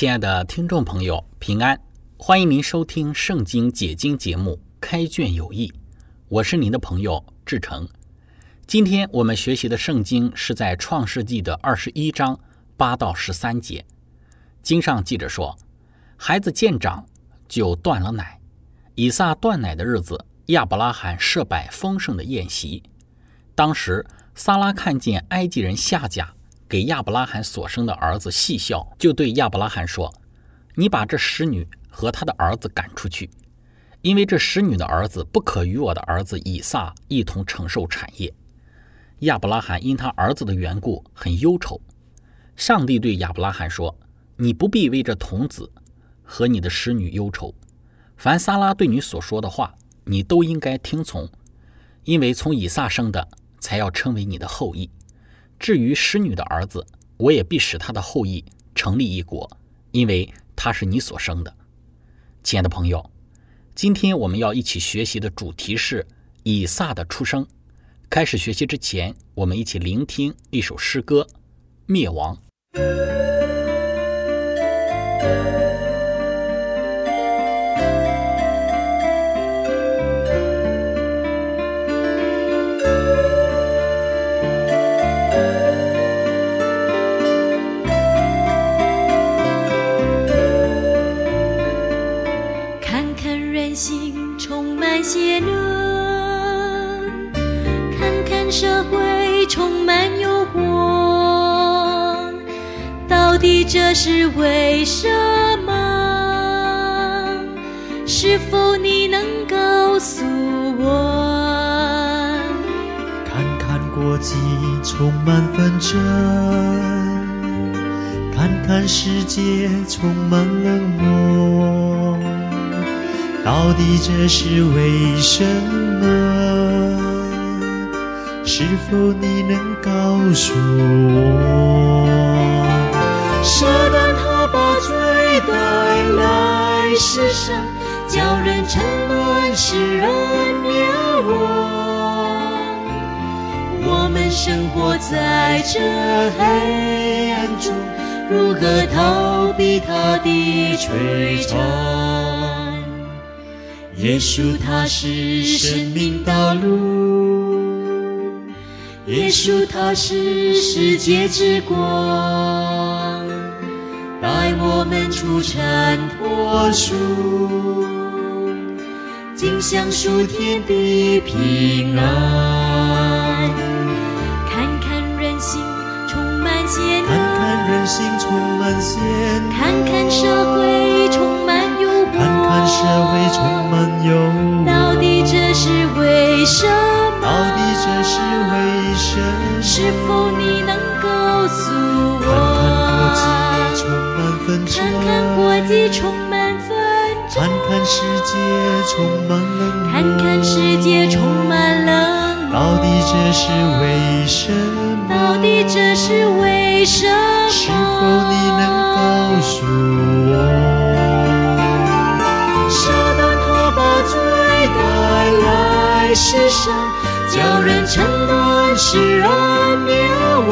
亲爱的听众朋友，平安！欢迎您收听《圣经解经》节目《开卷有益》，我是您的朋友志成。今天我们学习的圣经是在创世纪的二十一章八到十三节。经上记着说，孩子见长就断了奶。以撒断奶的日子，亚伯拉罕设摆丰盛的宴席。当时撒拉看见埃及人下甲。给亚伯拉罕所生的儿子细笑，就对亚伯拉罕说：“你把这使女和他的儿子赶出去，因为这使女的儿子不可与我的儿子以撒一同承受产业。”亚伯拉罕因他儿子的缘故很忧愁。上帝对亚伯拉罕说：“你不必为这童子和你的使女忧愁，凡撒拉对你所说的话，你都应该听从，因为从以撒生的才要称为你的后裔。”至于使女的儿子，我也必使他的后裔成立一国，因为他是你所生的。亲爱的朋友，今天我们要一起学习的主题是以撒的出生。开始学习之前，我们一起聆听一首诗歌《灭亡》。结论看看社会充满诱惑到底这是为什么？是否你能告诉我？看看国际充满纷争看看世界充满冷漠。到底这是为什么？是否你能告诉我？舍得他把罪带来世上，叫人沉沦，使人灭亡。我们生活在这黑暗中，如何逃避他的摧残？耶稣他是生命道路，耶稣他是世界之光。带我们出尘脱俗，尽享属天的平安。看看人心充满险恶，看看人心充满险恶，看看社会充满诱惑，看看社会充满到底这是为什么？到底这是为什么？是否你能告诉我？看看国际充满纷争，看看世界充满冷漠，看看世界充满冷漠。到底这是为什么？到底这是为什么？是否你能世上，叫人沉沦，使人灭亡。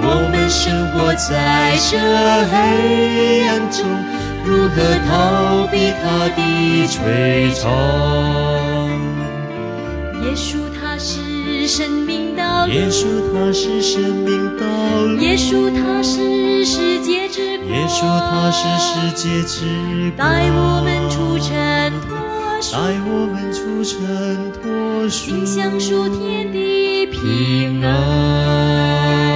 我们生活在这黑暗中，如何逃避他的摧残？耶稣他是生命道路，耶稣他是生命道路，耶稣他是世界之光，耶稣他是世界之光，带我们出尘脱俗，带我们出尘脱俗，心想数天地平安。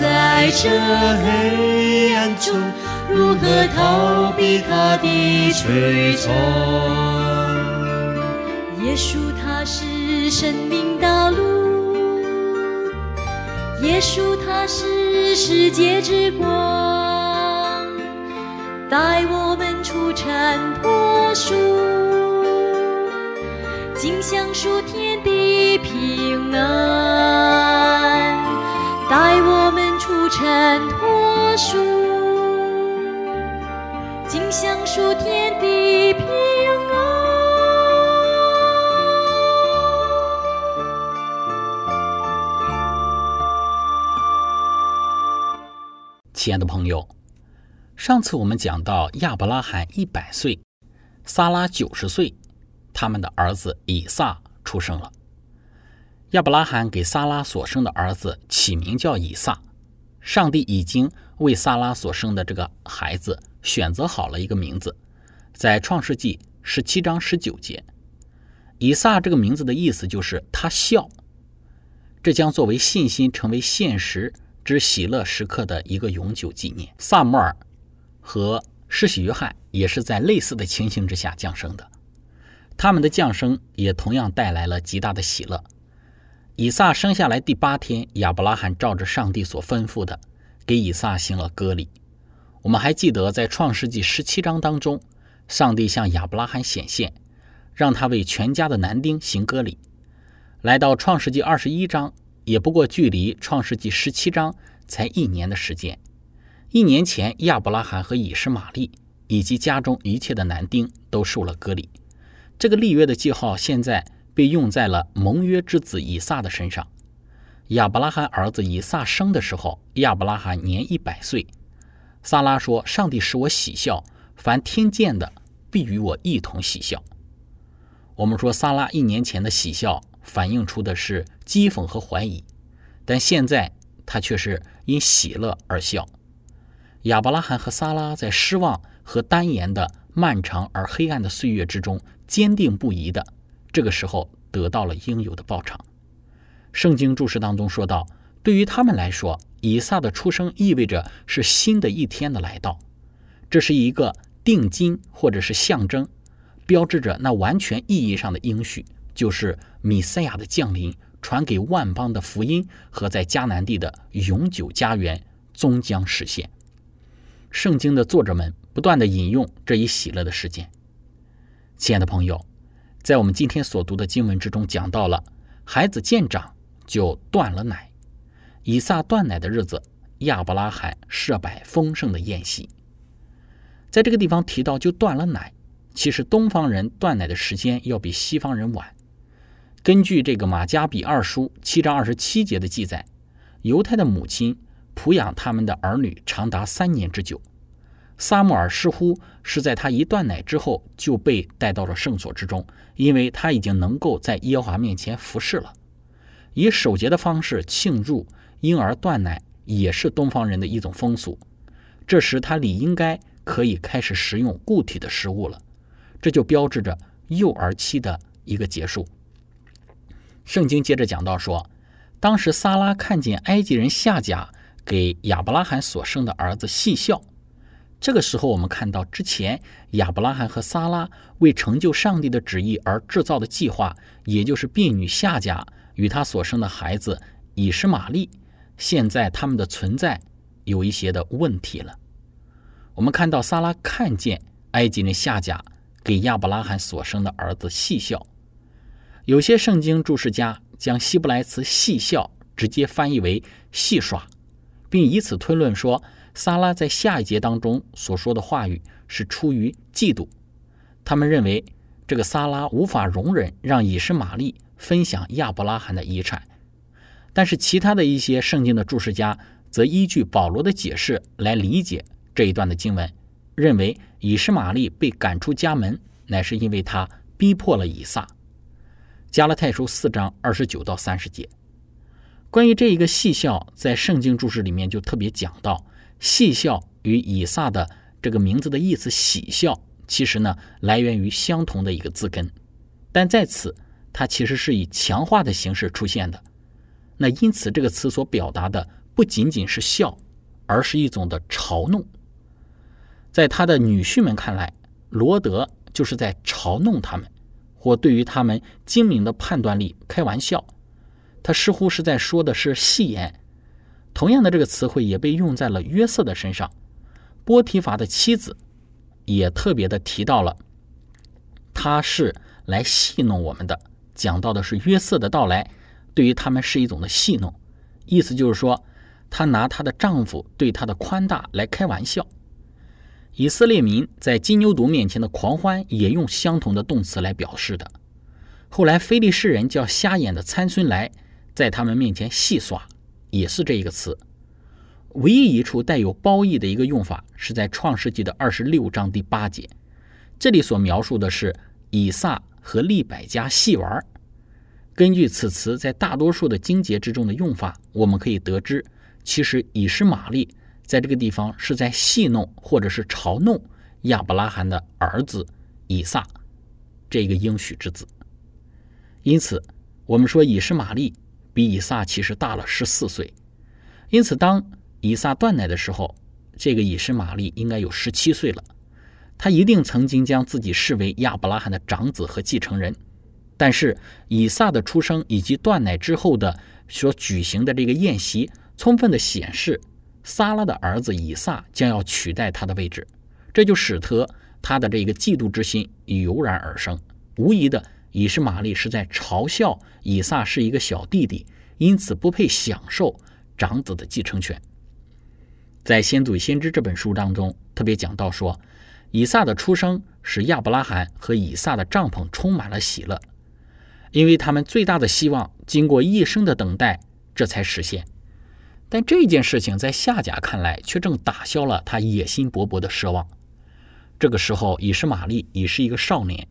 在这黑暗中，如何逃避他的追踪？耶稣他是生命道路，耶稣他是世界之光，带我们出尘脱俗，尽享属天带我们出尘脱俗，尽享属天地平安。亲爱的朋友，上次我们讲到亚伯拉罕一百岁，撒拉九十岁，他们的儿子以撒出生了。亚伯拉罕给撒拉所生的儿子起名叫以撒，上帝已经为撒拉所生的这个孩子选择好了一个名字，在创世纪十七章十九节，以撒这个名字的意思就是他笑，这将作为信心成为现实。之喜乐时刻的一个永久纪念。萨摩尔和施洗约翰也是在类似的情形之下降生的，他们的降生也同样带来了极大的喜乐。以撒生下来第八天，亚伯拉罕照着上帝所吩咐的，给以撒行了割礼。我们还记得在创世纪十七章当中，上帝向亚伯拉罕显现，让他为全家的男丁行割礼。来到创世纪二十一章。也不过距离创世纪十七章才一年的时间。一年前，亚伯拉罕和以实玛利以及家中一切的男丁都受了割礼。这个立约的记号现在被用在了盟约之子以撒的身上。亚伯拉罕儿子以撒生的时候，亚伯拉罕年一百岁。撒拉说：“上帝使我喜笑，凡听见的必与我一同喜笑。”我们说，撒拉一年前的喜笑。反映出的是讥讽和怀疑，但现在他却是因喜乐而笑。亚伯拉罕和撒拉在失望和单言的漫长而黑暗的岁月之中，坚定不移的，这个时候得到了应有的报偿。圣经注释当中说到，对于他们来说，以撒的出生意味着是新的一天的来到，这是一个定金或者是象征，标志着那完全意义上的应许。就是米赛亚的降临，传给万邦的福音和在迦南地的永久家园终将实现。圣经的作者们不断的引用这一喜乐的事件。亲爱的朋友，在我们今天所读的经文之中讲到了，孩子渐长就断了奶。以撒断奶的日子，亚伯拉罕设摆丰盛的宴席。在这个地方提到就断了奶，其实东方人断奶的时间要比西方人晚。根据这个马加比二书七章二十七节的记载，犹太的母亲抚养他们的儿女长达三年之久。撒母耳似乎是在他一断奶之后就被带到了圣所之中，因为他已经能够在耶和华面前服侍了。以守节的方式庆祝婴儿断奶，也是东方人的一种风俗。这时他理应该可以开始食用固体的食物了，这就标志着幼儿期的一个结束。圣经接着讲到说，当时撒拉看见埃及人夏甲给亚伯拉罕所生的儿子细笑。这个时候，我们看到之前亚伯拉罕和撒拉为成就上帝的旨意而制造的计划，也就是婢女夏甲与他所生的孩子以实玛利，现在他们的存在有一些的问题了。我们看到撒拉看见埃及人夏甲给亚伯拉罕所生的儿子细笑。有些圣经注释家将希伯来词“戏笑”直接翻译为“戏耍”，并以此推论说，撒拉在下一节当中所说的话语是出于嫉妒。他们认为这个撒拉无法容忍让以实玛利分享亚伯拉罕的遗产，但是其他的一些圣经的注释家则依据保罗的解释来理解这一段的经文，认为以实玛利被赶出家门，乃是因为他逼迫了以撒。加拉太书四章二十九到三十节，关于这一个细笑，在圣经注释里面就特别讲到，细笑与以撒的这个名字的意思“喜笑”，其实呢来源于相同的一个字根，但在此它其实是以强化的形式出现的。那因此这个词所表达的不仅仅是笑，而是一种的嘲弄。在他的女婿们看来，罗德就是在嘲弄他们。或对于他们精明的判断力开玩笑，他似乎是在说的是戏言。同样的这个词汇也被用在了约瑟的身上。波提法的妻子也特别的提到了，他是来戏弄我们的。讲到的是约瑟的到来，对于他们是一种的戏弄，意思就是说，他拿他的丈夫对他的宽大来开玩笑。以色列民在金牛犊面前的狂欢，也用相同的动词来表示的。后来，非利士人叫瞎眼的参孙来，在他们面前戏耍，也是这一个词。唯一一处带有褒义的一个用法，是在创世纪的二十六章第八节，这里所描述的是以撒和利百加戏玩。根据此词在大多数的经节之中的用法，我们可以得知，其实以实玛利。在这个地方是在戏弄或者是嘲弄亚伯拉罕的儿子以撒这个应许之子，因此我们说以实玛利比以撒其实大了十四岁，因此当以撒断奶的时候，这个以实玛利应该有十七岁了，他一定曾经将自己视为亚伯拉罕的长子和继承人，但是以撒的出生以及断奶之后的所举行的这个宴席，充分的显示。撒拉的儿子以撒将要取代他的位置，这就使得他的这个嫉妒之心油然而生。无疑的，以实玛利是在嘲笑以撒是一个小弟弟，因此不配享受长子的继承权。在《先祖先知》这本书当中，特别讲到说，以撒的出生使亚伯拉罕和以撒的帐篷充满了喜乐，因为他们最大的希望经过一生的等待，这才实现。但这件事情在夏甲看来，却正打消了他野心勃勃的奢望。这个时候，以实玛利已是一个少年，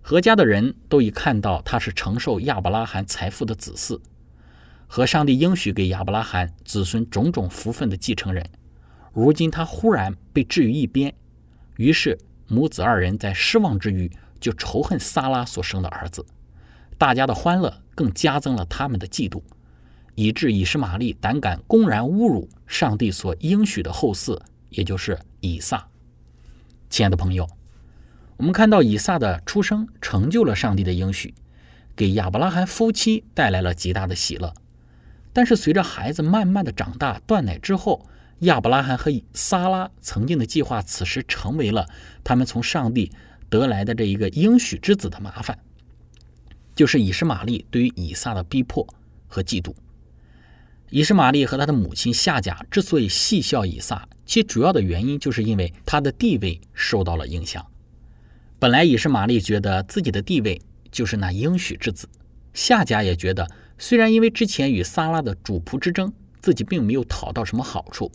何家的人都已看到他是承受亚伯拉罕财富的子嗣，和上帝应许给亚伯拉罕子孙种种福分的继承人。如今他忽然被置于一边，于是母子二人在失望之余，就仇恨撒拉所生的儿子。大家的欢乐更加增了他们的嫉妒。以致以实玛利胆敢公然侮辱上帝所应许的后嗣，也就是以撒。亲爱的朋友，我们看到以撒的出生成就了上帝的应许，给亚伯拉罕夫妻带来了极大的喜乐。但是随着孩子慢慢的长大断奶之后，亚伯拉罕和撒拉曾经的计划，此时成为了他们从上帝得来的这一个应许之子的麻烦，就是以实玛利对于以撒的逼迫和嫉妒。以实玛利和他的母亲夏甲之所以戏笑以撒，其主要的原因就是因为他的地位受到了影响。本来以是玛丽觉得自己的地位就是那应许之子，夏家也觉得，虽然因为之前与萨拉的主仆之争，自己并没有讨到什么好处，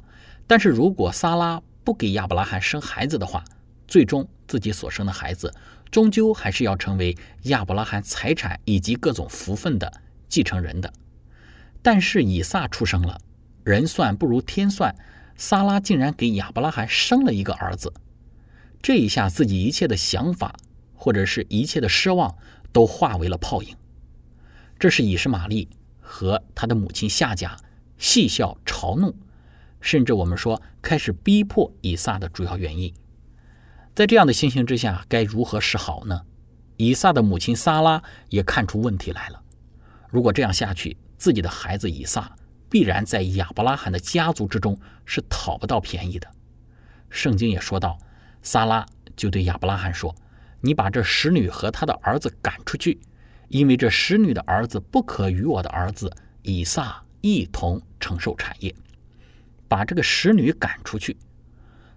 但是如果萨拉不给亚伯拉罕生孩子的话，最终自己所生的孩子终究还是要成为亚伯拉罕财产以及各种福分的继承人的。但是以撒出生了，人算不如天算，萨拉竟然给亚伯拉罕生了一个儿子，这一下自己一切的想法或者是一切的奢望都化为了泡影。这是以实玛利和他的母亲夏甲戏笑嘲弄，甚至我们说开始逼迫以撒的主要原因。在这样的情形之下，该如何是好呢？以撒的母亲撒拉也看出问题来了，如果这样下去。自己的孩子以撒必然在亚伯拉罕的家族之中是讨不到便宜的。圣经也说到，撒拉就对亚伯拉罕说：“你把这使女和他的儿子赶出去，因为这使女的儿子不可与我的儿子以撒一同承受产业。”把这个使女赶出去。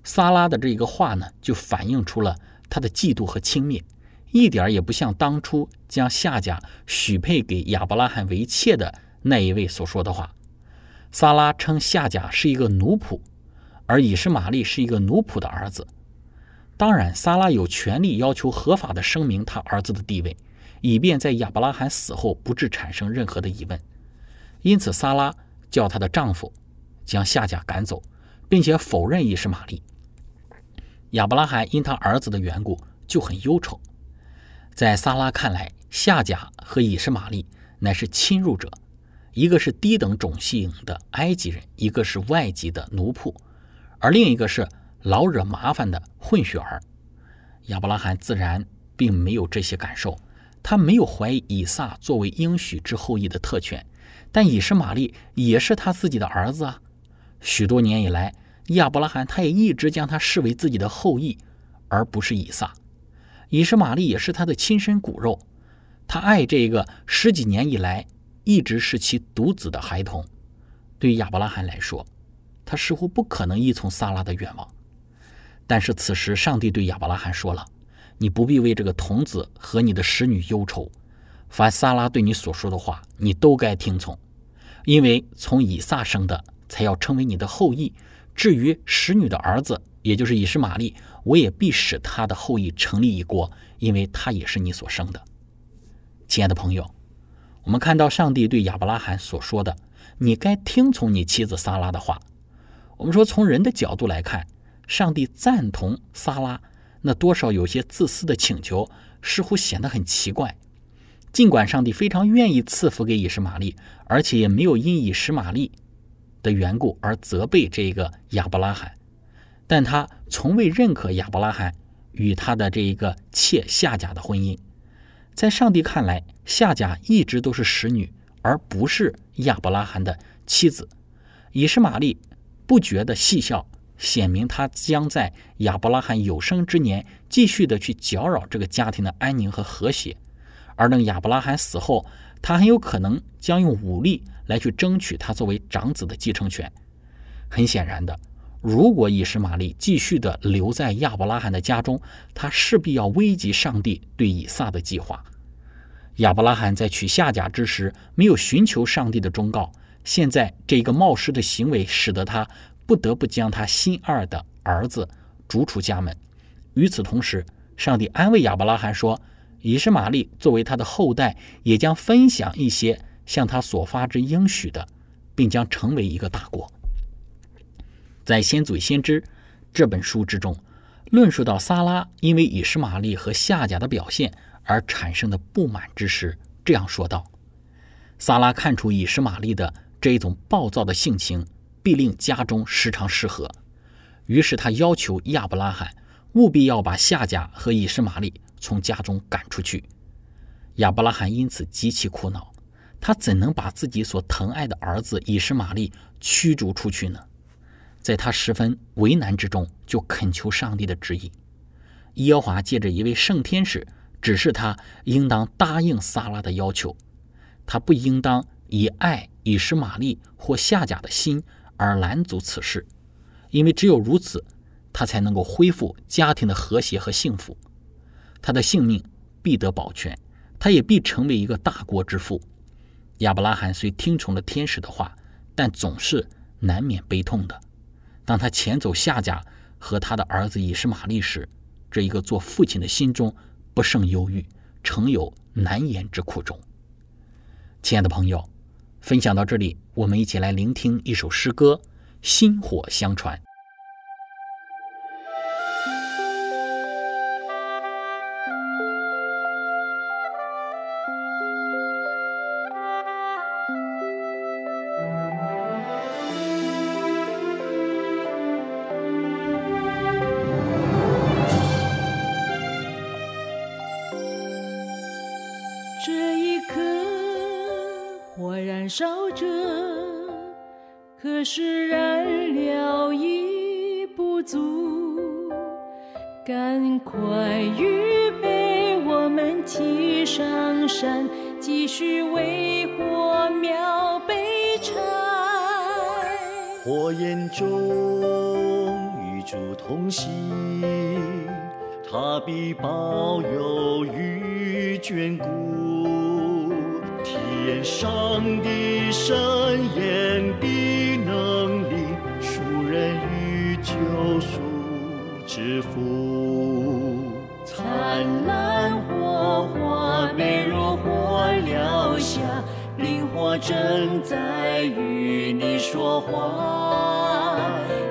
撒拉的这一个话呢，就反映出了他的嫉妒和轻蔑，一点也不像当初将夏甲许配给亚伯拉罕为妾的那一位所说的话。撒拉称夏甲是一个奴仆，而以实玛利是一个奴仆的儿子。当然，萨拉有权利要求合法的声明他儿子的地位，以便在亚伯拉罕死后不致产生任何的疑问。因此，萨拉叫她的丈夫将夏甲赶走，并且否认以实玛利。亚伯拉罕因他儿子的缘故就很忧愁。在萨拉看来，夏甲和以实玛利乃是侵入者，一个是低等种姓的埃及人，一个是外籍的奴仆，而另一个是老惹麻烦的混血儿。亚伯拉罕自然并没有这些感受，他没有怀疑以撒作为应许之后裔的特权，但以实玛利也是他自己的儿子啊。许多年以来。亚伯拉罕他也一直将他视为自己的后裔，而不是以撒。以实玛利也是他的亲生骨肉，他爱这个十几年以来一直是其独子的孩童。对于亚伯拉罕来说，他似乎不可能依从撒拉的愿望。但是此时，上帝对亚伯拉罕说了：“你不必为这个童子和你的使女忧愁，凡撒拉对你所说的话，你都该听从，因为从以撒生的才要成为你的后裔。”至于使女的儿子，也就是以实玛利，我也必使他的后裔成立一国，因为他也是你所生的。亲爱的朋友，我们看到上帝对亚伯拉罕所说的：“你该听从你妻子撒拉的话。”我们说，从人的角度来看，上帝赞同撒拉，那多少有些自私的请求，似乎显得很奇怪。尽管上帝非常愿意赐福给以实玛利，而且也没有因以实玛利。的缘故而责备这个亚伯拉罕，但他从未认可亚伯拉罕与他的这一个妾夏甲的婚姻。在上帝看来，夏甲一直都是使女，而不是亚伯拉罕的妻子。以实玛利不觉得戏笑，显明他将在亚伯拉罕有生之年继续的去搅扰这个家庭的安宁和和谐，而等亚伯拉罕死后，他很有可能将用武力。来去争取他作为长子的继承权。很显然的，如果以实玛利继续的留在亚伯拉罕的家中，他势必要危及上帝对以撒的计划。亚伯拉罕在娶夏甲之时没有寻求上帝的忠告，现在这一个冒失的行为使得他不得不将他心二的儿子逐出家门。与此同时，上帝安慰亚伯拉罕说，以实玛利作为他的后代，也将分享一些。向他所发之应许的，并将成为一个大国。在《先祖先知》这本书之中，论述到萨拉因为以实玛利和夏甲的表现而产生的不满之时，这样说道：“萨拉看出以实玛利的这一种暴躁的性情，必令家中时常失和。于是他要求亚伯拉罕务必要把夏甲和以实玛利从家中赶出去。亚伯拉罕因此极其苦恼。”他怎能把自己所疼爱的儿子以实玛利驱逐出去呢？在他十分为难之中，就恳求上帝的指引。耶和华借着一位圣天使指示他，应当答应撒拉的要求。他不应当以爱以实玛利或夏甲的心而拦阻此事，因为只有如此，他才能够恢复家庭的和谐和幸福。他的性命必得保全，他也必成为一个大国之父。亚伯拉罕虽听从了天使的话，但总是难免悲痛的。当他遣走夏甲和他的儿子以实玛利时，这一个做父亲的心中不胜忧郁，诚有难言之苦衷。亲爱的朋友，分享到这里，我们一起来聆听一首诗歌《薪火相传》。燃料已不足，赶快预备，我们提上山，继续为火苗备柴。火焰中与主同行，他必保佑与眷顾，天上的神眼之福。灿烂火花，美如火燎下，灵火正在与你说话。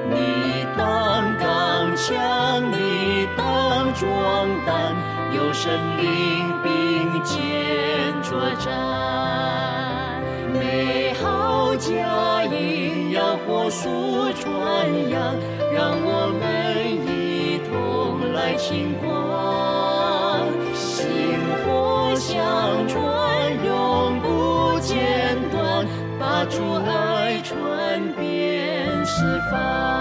你当刚强，你当壮胆，有神灵并肩作战。美好佳音要火速传扬，让星光。薪火相传，永不间断，把主爱传遍四方。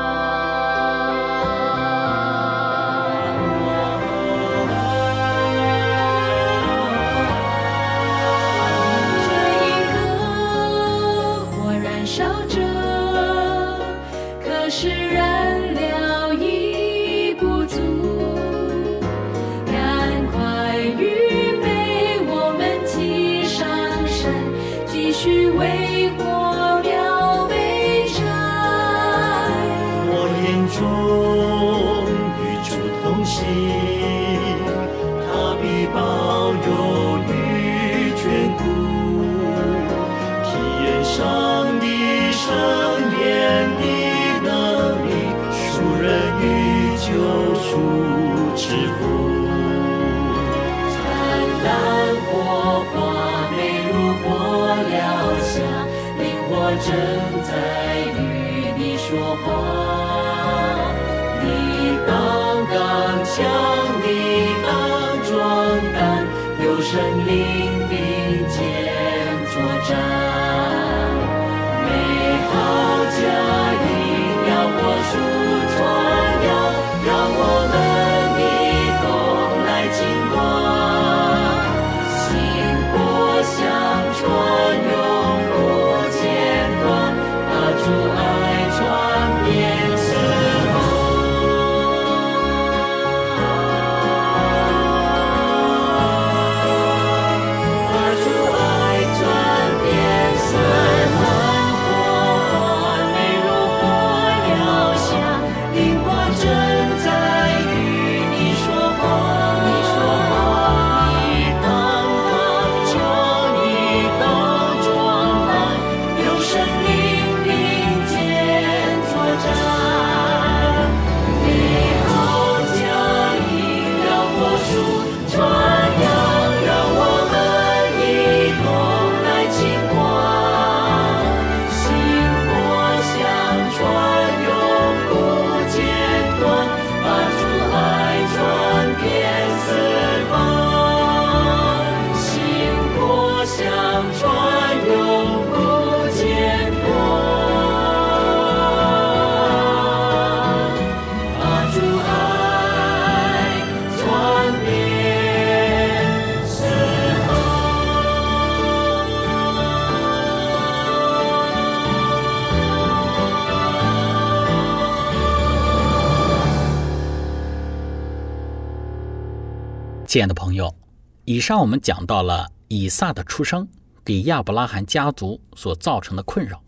以上我们讲到了以撒的出生给亚伯拉罕家族所造成的困扰。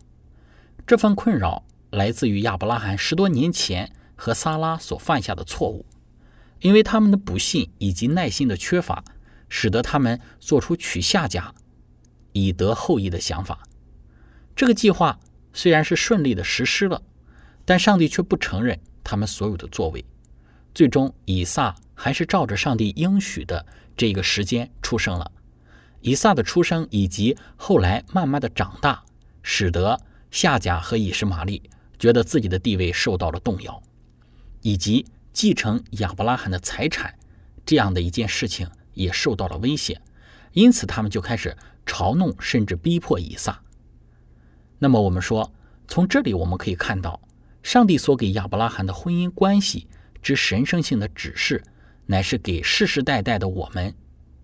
这份困扰来自于亚伯拉罕十多年前和撒拉所犯下的错误，因为他们的不信以及耐心的缺乏，使得他们做出娶夏家以得后裔的想法。这个计划虽然是顺利的实施了，但上帝却不承认他们所有的作为。最终，以撒还是照着上帝应许的这个时间出生了。以撒的出生以及后来慢慢的长大，使得夏甲和以实玛利觉得自己的地位受到了动摇，以及继承亚伯拉罕的财产这样的一件事情也受到了威胁，因此他们就开始嘲弄甚至逼迫以撒。那么我们说，从这里我们可以看到，上帝所给亚伯拉罕的婚姻关系之神圣性的指示，乃是给世世代代的我们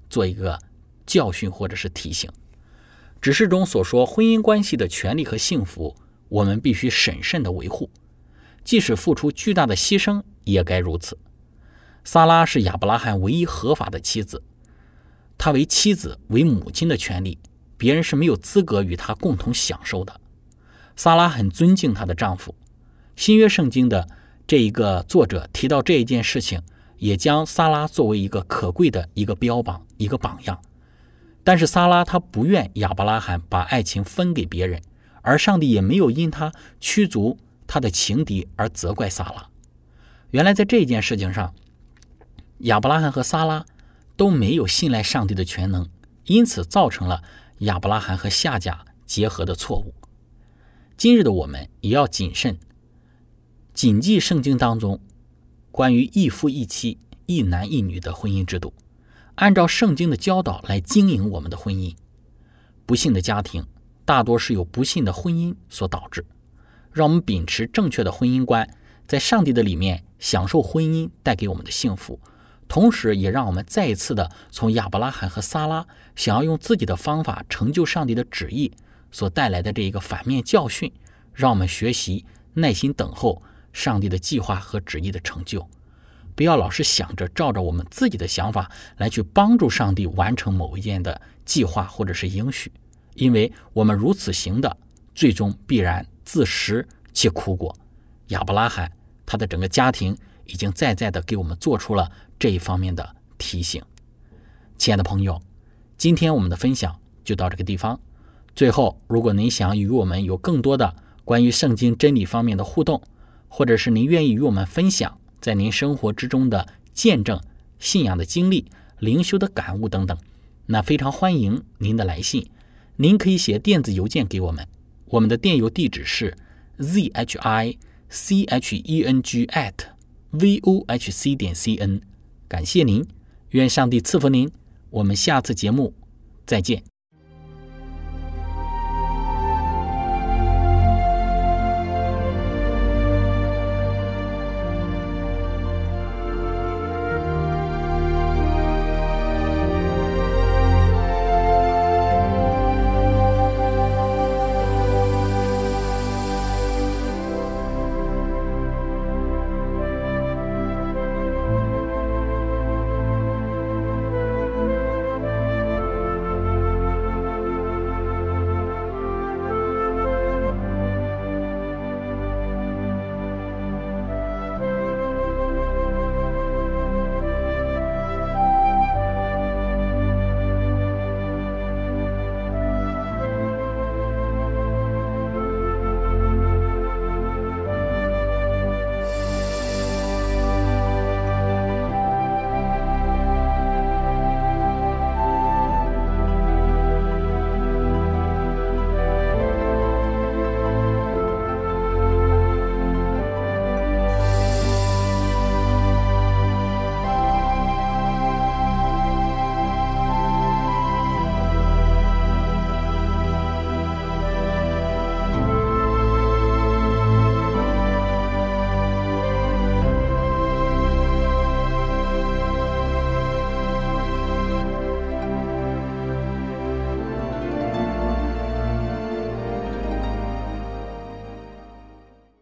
做一个教训或者是提醒。指示中所说婚姻关系的权利和幸福，我们必须审慎的维护，即使付出巨大的牺牲，也该如此。萨拉是亚伯拉罕唯一合法的妻子，她为妻子、为母亲的权利，别人是没有资格与她共同享受的。萨拉很尊敬她的丈夫。新约圣经的这一个作者提到这一件事情，也将萨拉作为一个可贵的一个标榜、一个榜样。但是萨拉她不愿亚伯拉罕把爱情分给别人，而上帝也没有因他驱逐他的情敌而责怪萨拉。原来在这件事情上，亚伯拉罕和萨拉都没有信赖上帝的全能，因此造成了亚伯拉罕和夏甲结合的错误。今日的我们也要谨慎，谨记圣经当中关于一夫一妻、一男一女的婚姻制度。按照圣经的教导来经营我们的婚姻，不幸的家庭大多是由不幸的婚姻所导致。让我们秉持正确的婚姻观，在上帝的里面享受婚姻带给我们的幸福，同时也让我们再一次的从亚伯拉罕和撒拉想要用自己的方法成就上帝的旨意所带来的这一个反面教训，让我们学习耐心等候上帝的计划和旨意的成就。不要老是想着照着我们自己的想法来去帮助上帝完成某一件的计划或者是应许，因为我们如此行的，最终必然自食其苦果。亚伯拉罕他的整个家庭已经在在的给我们做出了这一方面的提醒。亲爱的朋友，今天我们的分享就到这个地方。最后，如果您想与我们有更多的关于圣经真理方面的互动，或者是您愿意与我们分享，在您生活之中的见证、信仰的经历、灵修的感悟等等，那非常欢迎您的来信。您可以写电子邮件给我们，我们的电邮地址是 z h i c h e n g at v o h c 点 c n。感谢您，愿上帝赐福您。我们下次节目再见。